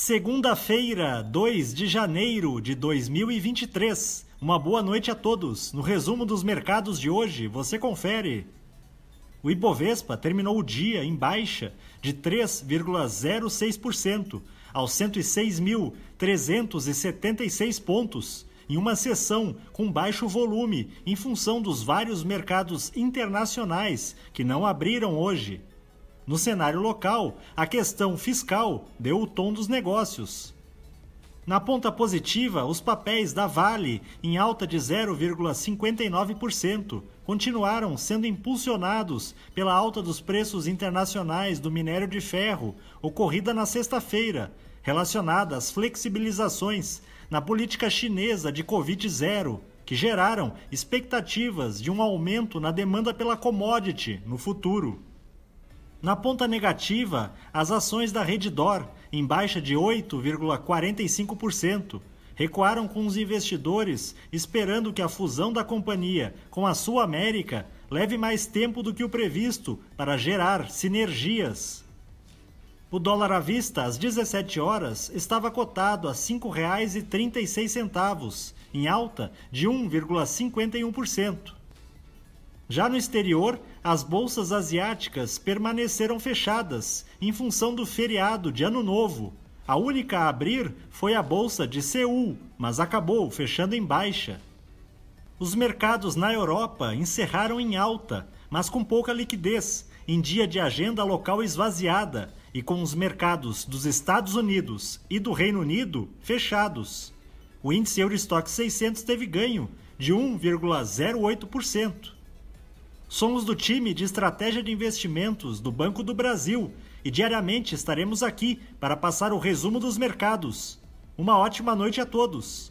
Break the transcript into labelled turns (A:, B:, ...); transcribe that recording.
A: Segunda-feira, 2 de janeiro de 2023. Uma boa noite a todos. No resumo dos mercados de hoje, você confere. O Ibovespa terminou o dia em baixa de 3,06% aos 106.376 pontos, em uma sessão com baixo volume em função dos vários mercados internacionais que não abriram hoje. No cenário local, a questão fiscal deu o tom dos negócios. Na ponta positiva, os papéis da Vale, em alta de 0,59%, continuaram sendo impulsionados pela alta dos preços internacionais do minério de ferro, ocorrida na sexta-feira, relacionada às flexibilizações na política chinesa de Covid-0, que geraram expectativas de um aumento na demanda pela commodity no futuro. Na ponta negativa, as ações da Reddor, em baixa de 8,45%, recuaram com os investidores esperando que a fusão da companhia com a Sul América leve mais tempo do que o previsto para gerar sinergias. O dólar à vista, às 17 horas, estava cotado a R$ 5,36, em alta de 1,51%. Já no exterior, as bolsas asiáticas permaneceram fechadas em função do feriado de Ano Novo. A única a abrir foi a bolsa de Seul, mas acabou fechando em baixa. Os mercados na Europa encerraram em alta, mas com pouca liquidez, em dia de agenda local esvaziada e com os mercados dos Estados Unidos e do Reino Unido fechados. O índice Eurostock 600 teve ganho de 1,08%. Somos do time de estratégia de investimentos do Banco do Brasil e diariamente estaremos aqui para passar o resumo dos mercados. Uma ótima noite a todos.